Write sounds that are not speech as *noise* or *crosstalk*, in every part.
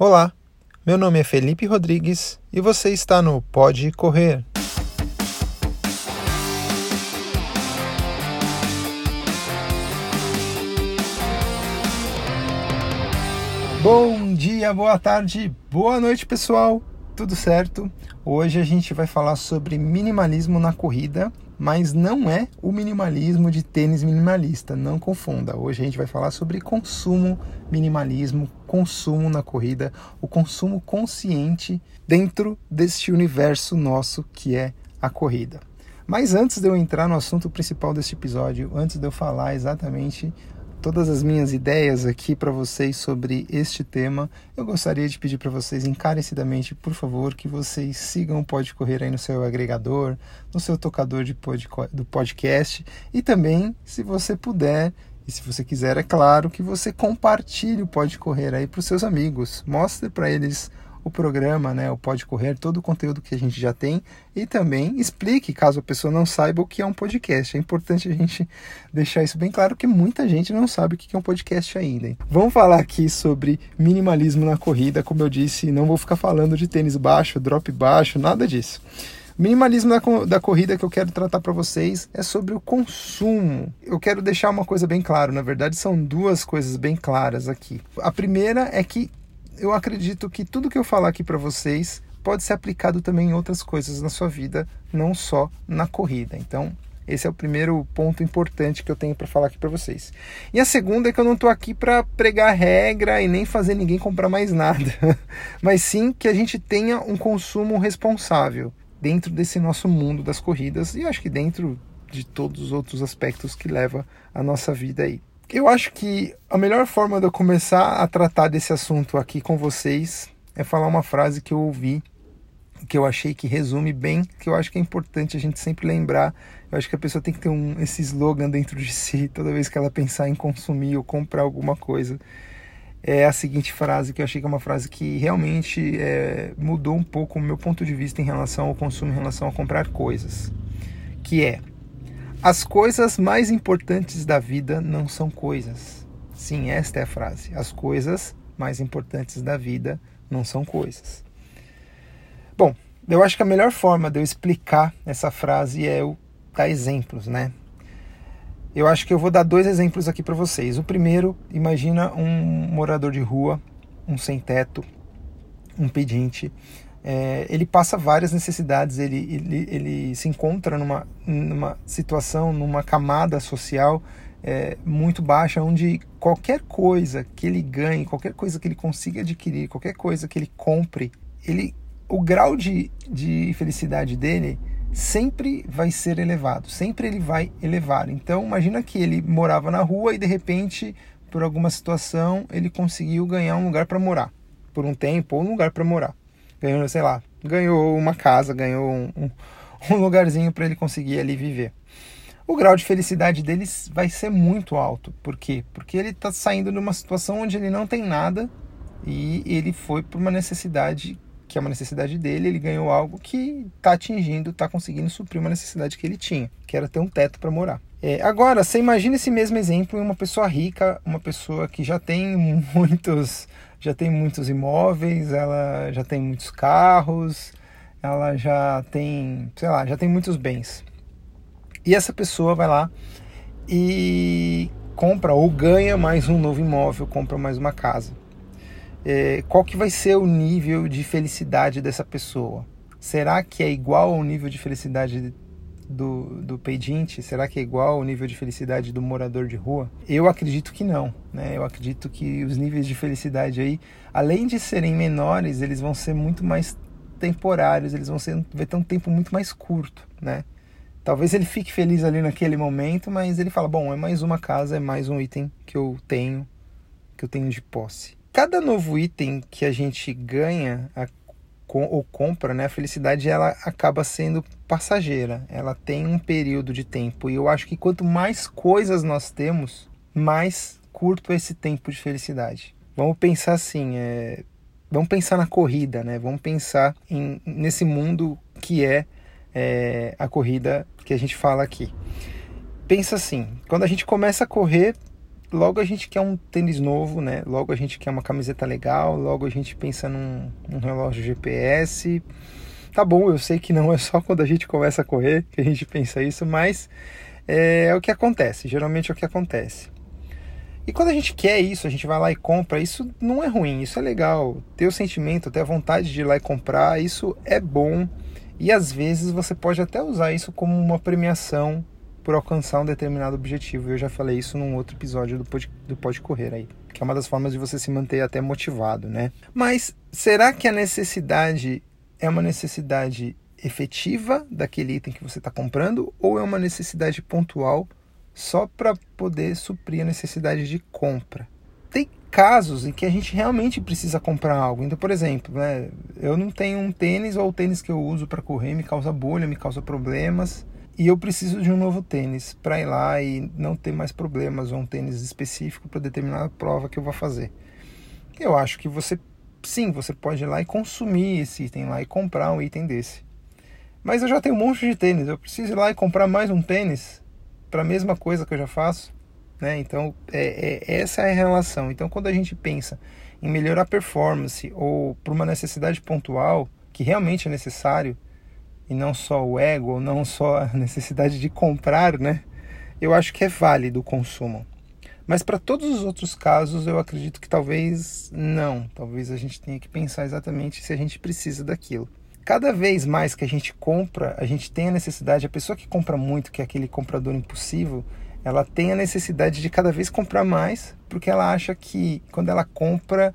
Olá, meu nome é Felipe Rodrigues e você está no Pode Correr. Bom dia, boa tarde, boa noite, pessoal. Tudo certo? Hoje a gente vai falar sobre minimalismo na corrida mas não é o minimalismo de tênis minimalista, não confunda. Hoje a gente vai falar sobre consumo, minimalismo, consumo na corrida, o consumo consciente dentro deste universo nosso que é a corrida. Mas antes de eu entrar no assunto principal deste episódio, antes de eu falar exatamente todas as minhas ideias aqui para vocês sobre este tema, eu gostaria de pedir para vocês encarecidamente, por favor, que vocês sigam o Pode Correr aí no seu agregador, no seu tocador de pod, do podcast e também, se você puder, e se você quiser, é claro, que você compartilhe o Pode Correr aí para os seus amigos. Mostre para eles o programa, né, o Pode Correr, todo o conteúdo que a gente já tem e também explique, caso a pessoa não saiba o que é um podcast. É importante a gente deixar isso bem claro, porque muita gente não sabe o que é um podcast ainda. Hein? Vamos falar aqui sobre minimalismo na corrida, como eu disse, não vou ficar falando de tênis baixo, drop baixo, nada disso. Minimalismo da, da corrida que eu quero tratar para vocês é sobre o consumo. Eu quero deixar uma coisa bem clara, na verdade são duas coisas bem claras aqui. A primeira é que eu acredito que tudo que eu falar aqui para vocês pode ser aplicado também em outras coisas na sua vida, não só na corrida. Então, esse é o primeiro ponto importante que eu tenho para falar aqui para vocês. E a segunda é que eu não estou aqui para pregar regra e nem fazer ninguém comprar mais nada, *laughs* mas sim que a gente tenha um consumo responsável dentro desse nosso mundo das corridas e acho que dentro de todos os outros aspectos que leva a nossa vida aí. Eu acho que a melhor forma de eu começar a tratar desse assunto aqui com vocês é falar uma frase que eu ouvi, que eu achei que resume bem, que eu acho que é importante a gente sempre lembrar. Eu acho que a pessoa tem que ter um, esse slogan dentro de si *laughs* toda vez que ela pensar em consumir ou comprar alguma coisa. É a seguinte frase, que eu achei que é uma frase que realmente é, mudou um pouco o meu ponto de vista em relação ao consumo, em relação a comprar coisas. Que é, as coisas mais importantes da vida não são coisas. Sim, esta é a frase. As coisas mais importantes da vida não são coisas. Bom, eu acho que a melhor forma de eu explicar essa frase é eu dar exemplos, né? Eu acho que eu vou dar dois exemplos aqui para vocês. O primeiro, imagina um morador de rua, um sem teto, um pedinte, é, ele passa várias necessidades, ele, ele, ele se encontra numa, numa situação, numa camada social é, muito baixa, onde qualquer coisa que ele ganhe, qualquer coisa que ele consiga adquirir, qualquer coisa que ele compre, ele, o grau de, de felicidade dele sempre vai ser elevado, sempre ele vai elevar. Então imagina que ele morava na rua e de repente, por alguma situação, ele conseguiu ganhar um lugar para morar, por um tempo, ou um lugar para morar ganhou, sei lá, ganhou uma casa, ganhou um, um, um lugarzinho para ele conseguir ali viver. O grau de felicidade deles vai ser muito alto. Por quê? Porque ele está saindo de uma situação onde ele não tem nada e ele foi por uma necessidade que é uma necessidade dele, ele ganhou algo que está atingindo, está conseguindo suprir uma necessidade que ele tinha, que era ter um teto para morar. É, agora, você imagina esse mesmo exemplo em uma pessoa rica, uma pessoa que já tem *laughs* muitos já tem muitos imóveis, ela já tem muitos carros, ela já tem, sei lá, já tem muitos bens. E essa pessoa vai lá e compra ou ganha mais um novo imóvel, compra mais uma casa. É, qual que vai ser o nível de felicidade dessa pessoa? Será que é igual ao nível de felicidade do, do pedinte? Será que é igual ao nível de felicidade do morador de rua? Eu acredito que não. Né? Eu acredito que os níveis de felicidade aí, além de serem menores, eles vão ser muito mais temporários, eles vão ser, vai ter um tempo muito mais curto, né? Talvez ele fique feliz ali naquele momento, mas ele fala: bom, é mais uma casa, é mais um item que eu tenho, que eu tenho de posse. Cada novo item que a gente ganha, ou compra, né, a felicidade ela acaba sendo passageira. Ela tem um período de tempo e eu acho que quanto mais coisas nós temos, mais curto esse tempo de felicidade. Vamos pensar assim, é... vamos pensar na corrida, né? Vamos pensar em, nesse mundo que é, é a corrida que a gente fala aqui. Pensa assim, quando a gente começa a correr, logo a gente quer um tênis novo, né? Logo a gente quer uma camiseta legal, logo a gente pensa num, num relógio GPS. Tá bom, eu sei que não é só quando a gente começa a correr que a gente pensa isso, mas é, é o que acontece, geralmente é o que acontece. E quando a gente quer isso, a gente vai lá e compra, isso não é ruim, isso é legal. Ter o sentimento, ter a vontade de ir lá e comprar, isso é bom. E às vezes você pode até usar isso como uma premiação por alcançar um determinado objetivo. Eu já falei isso num outro episódio do Pode, do Pode Correr aí, que é uma das formas de você se manter até motivado, né? Mas será que a necessidade é uma necessidade efetiva daquele item que você está comprando ou é uma necessidade pontual só para poder suprir a necessidade de compra. Tem casos em que a gente realmente precisa comprar algo. Então, por exemplo, né, eu não tenho um tênis ou o tênis que eu uso para correr me causa bolha, me causa problemas e eu preciso de um novo tênis para ir lá e não ter mais problemas ou um tênis específico para determinada prova que eu vou fazer. Eu acho que você, sim, você pode ir lá e consumir esse item lá e comprar um item desse. Mas eu já tenho um monte de tênis, eu preciso ir lá e comprar mais um tênis para a mesma coisa que eu já faço. Né? Então, é, é, essa é a relação. Então, quando a gente pensa em melhorar a performance ou por uma necessidade pontual, que realmente é necessário, e não só o ego, ou não só a necessidade de comprar, né? eu acho que é válido o consumo. Mas para todos os outros casos, eu acredito que talvez não. Talvez a gente tenha que pensar exatamente se a gente precisa daquilo cada vez mais que a gente compra, a gente tem a necessidade, a pessoa que compra muito, que é aquele comprador impulsivo, ela tem a necessidade de cada vez comprar mais, porque ela acha que quando ela compra,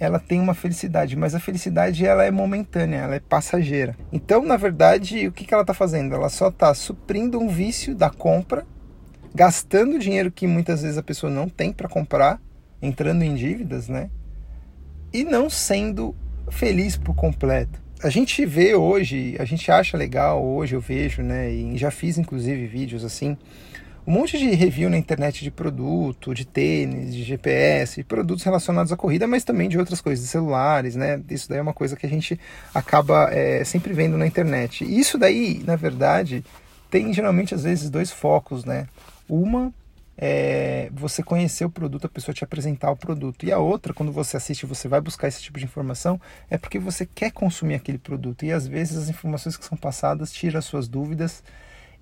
ela tem uma felicidade, mas a felicidade ela é momentânea, ela é passageira. Então, na verdade, o que, que ela está fazendo? Ela só está suprindo um vício da compra, gastando dinheiro que muitas vezes a pessoa não tem para comprar, entrando em dívidas, né? E não sendo feliz por completo a gente vê hoje, a gente acha legal, hoje eu vejo, né, e já fiz inclusive vídeos assim, um monte de review na internet de produto, de tênis, de GPS, produtos relacionados à corrida, mas também de outras coisas, de celulares, né? Isso daí é uma coisa que a gente acaba é, sempre vendo na internet. E isso daí, na verdade, tem geralmente às vezes dois focos, né? Uma é, você conhecer o produto, a pessoa te apresentar o produto. E a outra, quando você assiste, você vai buscar esse tipo de informação, é porque você quer consumir aquele produto. E às vezes as informações que são passadas tiram as suas dúvidas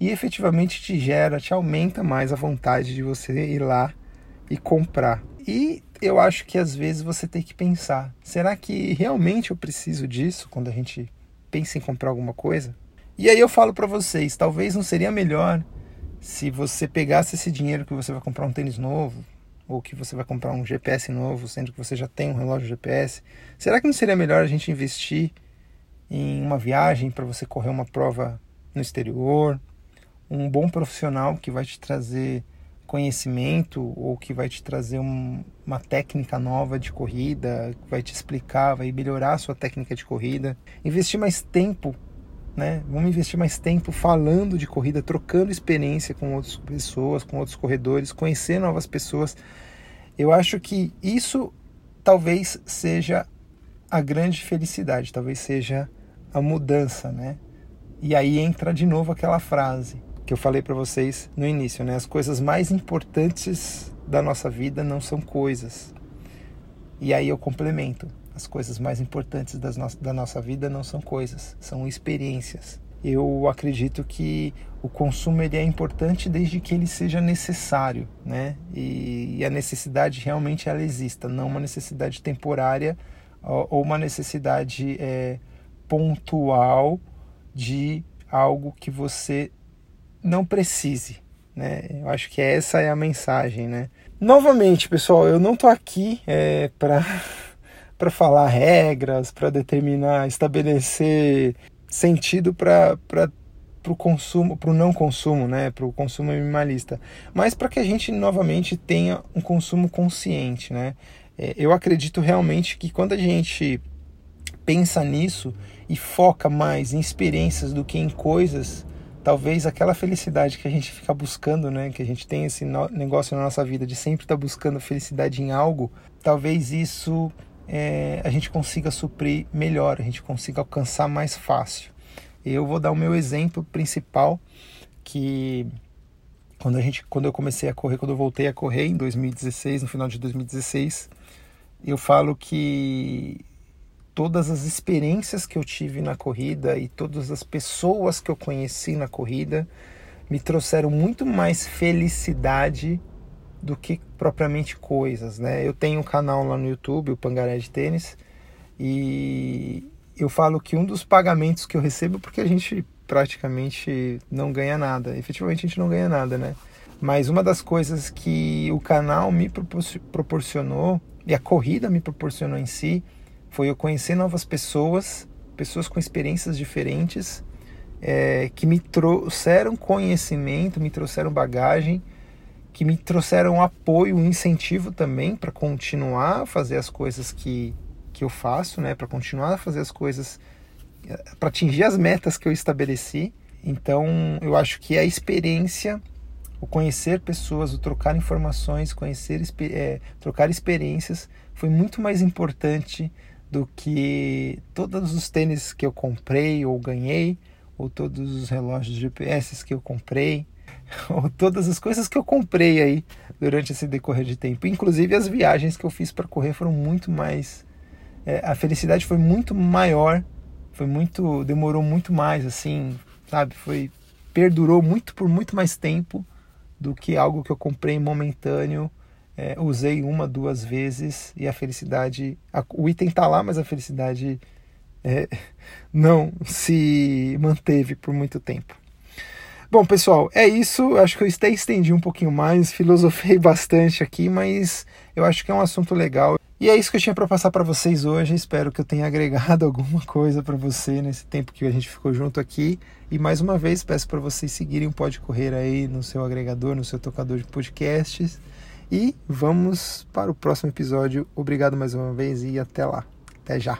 e efetivamente te gera, te aumenta mais a vontade de você ir lá e comprar. E eu acho que às vezes você tem que pensar: será que realmente eu preciso disso quando a gente pensa em comprar alguma coisa? E aí eu falo para vocês, talvez não seria melhor se você pegasse esse dinheiro que você vai comprar um tênis novo, ou que você vai comprar um GPS novo, sendo que você já tem um relógio GPS, será que não seria melhor a gente investir em uma viagem para você correr uma prova no exterior, um bom profissional que vai te trazer conhecimento ou que vai te trazer um, uma técnica nova de corrida, vai te explicar, vai melhorar a sua técnica de corrida, investir mais tempo né? Vamos investir mais tempo falando de corrida, trocando experiência com outras pessoas, com outros corredores, conhecer novas pessoas. Eu acho que isso talvez seja a grande felicidade, talvez seja a mudança, né? E aí entra de novo aquela frase que eu falei para vocês no início, né? As coisas mais importantes da nossa vida não são coisas. E aí eu complemento as coisas mais importantes das no da nossa vida não são coisas, são experiências. Eu acredito que o consumo ele é importante desde que ele seja necessário, né? E, e a necessidade realmente ela exista, não uma necessidade temporária ou uma necessidade é, pontual de algo que você não precise, né? Eu acho que essa é a mensagem, né? Novamente, pessoal, eu não tô aqui é, *laughs* para para falar regras, para determinar, estabelecer sentido para para o consumo, para o não consumo, né, para o consumo minimalista, mas para que a gente novamente tenha um consumo consciente, né? É, eu acredito realmente que quando a gente pensa nisso e foca mais em experiências do que em coisas, talvez aquela felicidade que a gente fica buscando, né, que a gente tem esse negócio na nossa vida de sempre estar tá buscando felicidade em algo, talvez isso é, a gente consiga suprir melhor, a gente consiga alcançar mais fácil. Eu vou dar o meu exemplo principal, que quando a gente, quando eu comecei a correr, quando eu voltei a correr em 2016, no final de 2016, eu falo que todas as experiências que eu tive na corrida e todas as pessoas que eu conheci na corrida me trouxeram muito mais felicidade do que propriamente coisas, né? Eu tenho um canal lá no YouTube, o Pangaré de Tênis, e eu falo que um dos pagamentos que eu recebo, porque a gente praticamente não ganha nada, efetivamente a gente não ganha nada, né? Mas uma das coisas que o canal me proporcionou e a corrida me proporcionou em si foi eu conhecer novas pessoas, pessoas com experiências diferentes, é, que me trouxeram conhecimento, me trouxeram bagagem, que me trouxeram apoio, incentivo também para continuar a fazer as coisas que, que eu faço, né? Para continuar a fazer as coisas, para atingir as metas que eu estabeleci. Então, eu acho que a experiência, o conhecer pessoas, o trocar informações, conhecer, é, trocar experiências, foi muito mais importante do que todos os tênis que eu comprei ou ganhei, ou todos os relógios GPS que eu comprei, *laughs* ou todas as coisas que eu comprei aí durante esse decorrer de tempo. Inclusive as viagens que eu fiz para correr foram muito mais. É, a felicidade foi muito maior, foi muito. demorou muito mais, assim, sabe? Foi. perdurou muito por muito mais tempo do que algo que eu comprei momentâneo é, usei uma, duas vezes e a felicidade. A, o item está lá, mas a felicidade é, *laughs* não se manteve por muito tempo. Bom, pessoal, é isso. Acho que eu até estendi um pouquinho mais, *laughs* filosofei bastante aqui, mas eu acho que é um assunto legal. E é isso que eu tinha para passar para vocês hoje. Espero que eu tenha *laughs* agregado alguma coisa para você nesse tempo que a gente ficou junto aqui. E mais uma vez peço para vocês seguirem o Pode Correr aí no seu agregador, no seu tocador de podcasts. E vamos para o próximo episódio. Obrigado mais uma vez e até lá. Até já.